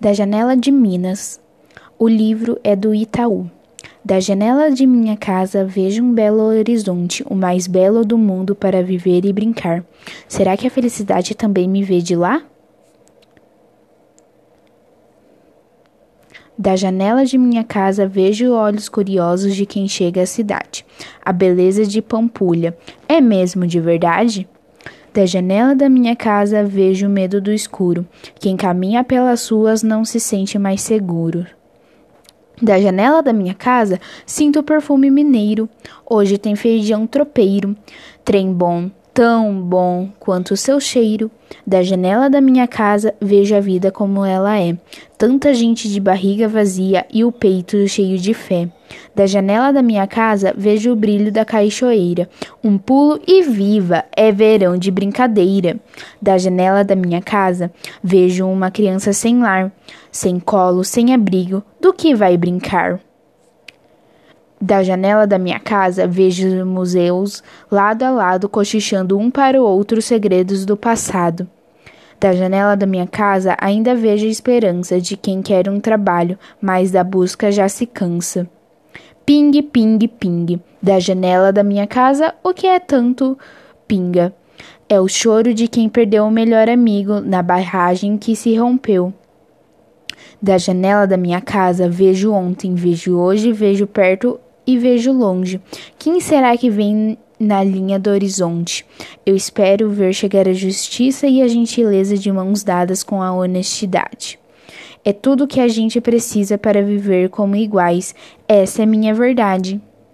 Da janela de Minas. O livro é do Itaú. Da janela de minha casa vejo um belo horizonte, o mais belo do mundo para viver e brincar. Será que a felicidade também me vê de lá? Da janela de minha casa vejo olhos curiosos de quem chega à cidade. A beleza de Pampulha. É mesmo de verdade? Da janela da minha casa vejo o medo do escuro. Quem caminha pelas ruas não se sente mais seguro. Da janela da minha casa sinto o perfume mineiro. Hoje tem feijão tropeiro, trem bom, tão bom quanto o seu cheiro. Da janela da minha casa vejo a vida como ela é. Tanta gente de barriga vazia e o peito cheio de fé. Da janela da minha casa vejo o brilho da caixoeira. Um pulo e viva, é verão de brincadeira. Da janela da minha casa vejo uma criança sem lar, sem colo, sem abrigo, do que vai brincar? Da janela da minha casa vejo museus lado a lado cochichando um para o outro segredos do passado. Da janela da minha casa ainda vejo a esperança de quem quer um trabalho, mas da busca já se cansa. Ping, ping, ping. Da janela da minha casa, o que é tanto pinga? É o choro de quem perdeu o melhor amigo na barragem que se rompeu. Da janela da minha casa vejo ontem, vejo hoje, vejo perto e vejo longe. Quem será que vem na linha do horizonte? Eu espero ver chegar a justiça e a gentileza de mãos dadas com a honestidade. É tudo que a gente precisa para viver como iguais. Essa é minha verdade.